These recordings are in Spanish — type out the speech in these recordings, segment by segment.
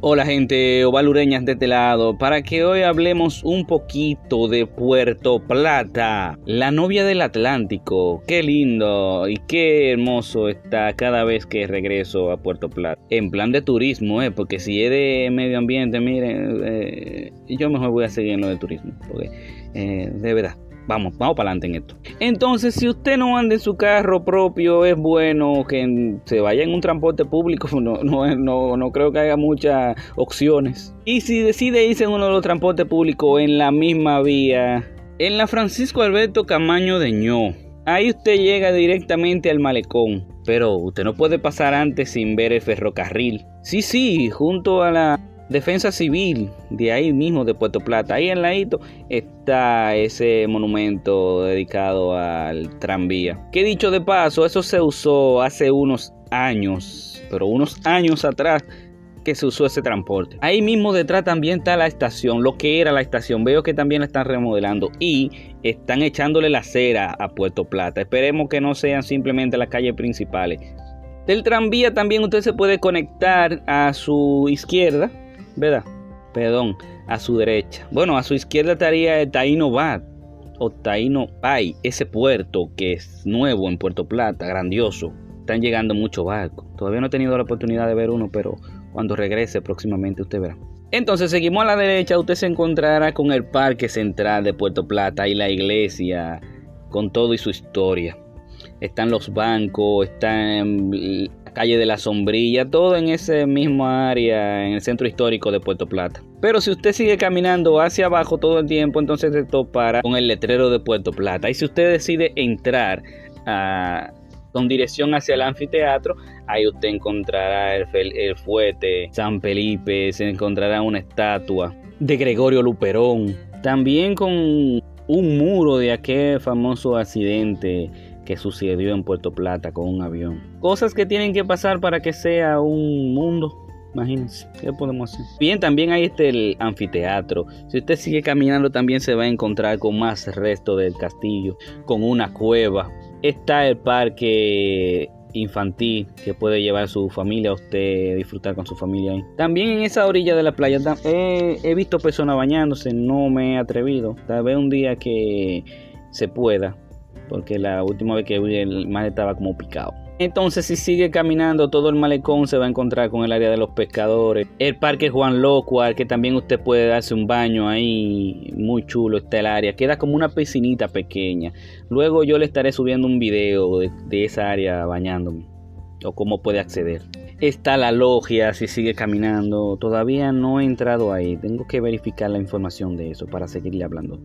Hola gente ovalureñas de este lado, para que hoy hablemos un poquito de Puerto Plata, la novia del Atlántico. Qué lindo y qué hermoso está cada vez que regreso a Puerto Plata. En plan de turismo, ¿eh? porque si es de medio ambiente, miren, eh, yo mejor voy a seguir en lo de turismo, porque eh, de verdad vamos, vamos para adelante en esto. Entonces, si usted no anda en su carro propio, es bueno que se vaya en un transporte público. No, no, no, no creo que haya muchas opciones. Y si decide irse en uno de los transportes públicos en la misma vía, en la Francisco Alberto Camaño de Ño, ahí usted llega directamente al malecón. Pero usted no puede pasar antes sin ver el ferrocarril. Sí, sí, junto a la Defensa Civil de ahí mismo de Puerto Plata. Ahí en ladito está ese monumento dedicado al tranvía. Que dicho de paso, eso se usó hace unos años, pero unos años atrás que se usó ese transporte. Ahí mismo detrás también está la estación, lo que era la estación. Veo que también la están remodelando y están echándole la cera a Puerto Plata. Esperemos que no sean simplemente las calles principales. Del tranvía también usted se puede conectar a su izquierda ¿verdad? Perdón, a su derecha. Bueno, a su izquierda estaría el Taino Bat o Taino Bay, ese puerto que es nuevo en Puerto Plata, grandioso. Están llegando muchos barcos. Todavía no he tenido la oportunidad de ver uno, pero cuando regrese próximamente usted verá. Entonces seguimos a la derecha, usted se encontrará con el Parque Central de Puerto Plata y la iglesia con todo y su historia. Están los bancos, están calle de la Sombrilla, todo en ese mismo área, en el centro histórico de Puerto Plata. Pero si usted sigue caminando hacia abajo todo el tiempo, entonces se topará con el letrero de Puerto Plata. Y si usted decide entrar con dirección hacia el anfiteatro, ahí usted encontrará el, el fuerte San Felipe, se encontrará una estatua de Gregorio Luperón, también con un muro de aquel famoso accidente que sucedió en Puerto Plata con un avión. Cosas que tienen que pasar para que sea un mundo. Imagínense, ¿qué podemos hacer? Bien, también hay este el anfiteatro. Si usted sigue caminando, también se va a encontrar con más resto del castillo, con una cueva. Está el parque infantil que puede llevar su familia a usted disfrutar con su familia ahí. También en esa orilla de la playa he visto personas bañándose, no me he atrevido. Tal vez un día que se pueda, porque la última vez que vi el mar estaba como picado. Entonces si sigue caminando todo el malecón se va a encontrar con el área de los pescadores. El parque Juan Locuar, que también usted puede darse un baño ahí, muy chulo está el área. Queda como una piscinita pequeña. Luego yo le estaré subiendo un video de, de esa área bañándome. O cómo puede acceder. Está la logia, si sigue caminando. Todavía no he entrado ahí. Tengo que verificar la información de eso para seguirle hablando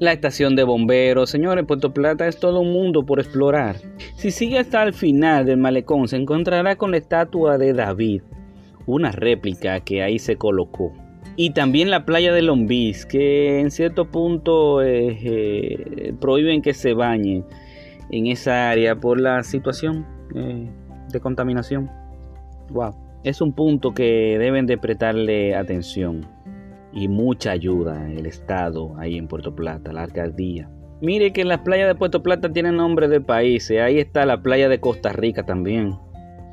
la estación de bomberos. Señores, Puerto Plata es todo un mundo por explorar. Si sigue hasta el final del malecón, se encontrará con la estatua de David, una réplica que ahí se colocó. Y también la playa de Lombis, que en cierto punto eh, eh, prohíben que se bañe en esa área por la situación eh, de contaminación. Wow. Es un punto que deben de prestarle atención y mucha ayuda el Estado ahí en Puerto Plata, la alcaldía. Mire que las playas de Puerto Plata tienen nombre de países, ahí está la playa de Costa Rica también.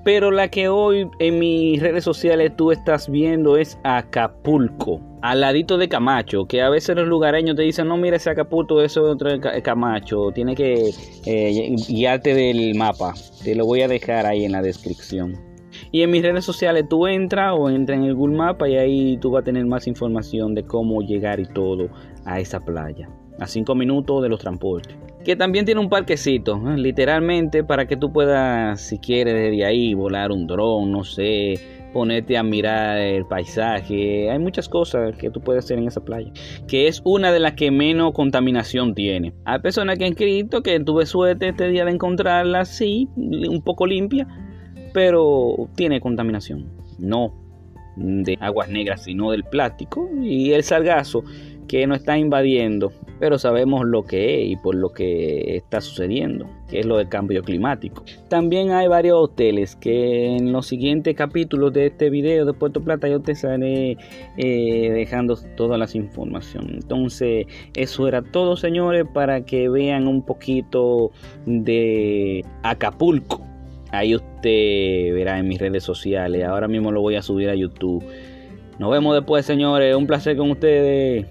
Pero la que hoy en mis redes sociales tú estás viendo es Acapulco, al ladito de Camacho, que a veces los lugareños te dicen, no, mira ese Acapulco, eso es otro Camacho, tiene que eh, guiarte del mapa, te lo voy a dejar ahí en la descripción. Y en mis redes sociales tú entras o entra en el Google Mapa y ahí tú vas a tener más información de cómo llegar y todo a esa playa. A 5 minutos de los transportes. Que también tiene un parquecito, ¿eh? literalmente para que tú puedas, si quieres, desde ahí volar un dron, no sé, ponerte a mirar el paisaje. Hay muchas cosas que tú puedes hacer en esa playa. Que es una de las que menos contaminación tiene. Hay personas que han escrito que tuve suerte este día de encontrarla así, un poco limpia pero tiene contaminación, no de aguas negras, sino del plástico y el sargazo que nos está invadiendo, pero sabemos lo que es y por lo que está sucediendo, que es lo del cambio climático. También hay varios hoteles que en los siguientes capítulos de este video de Puerto Plata yo te estaré eh, dejando todas las informaciones. Entonces, eso era todo, señores, para que vean un poquito de Acapulco Ahí usted verá en mis redes sociales. Ahora mismo lo voy a subir a YouTube. Nos vemos después, señores. Un placer con ustedes.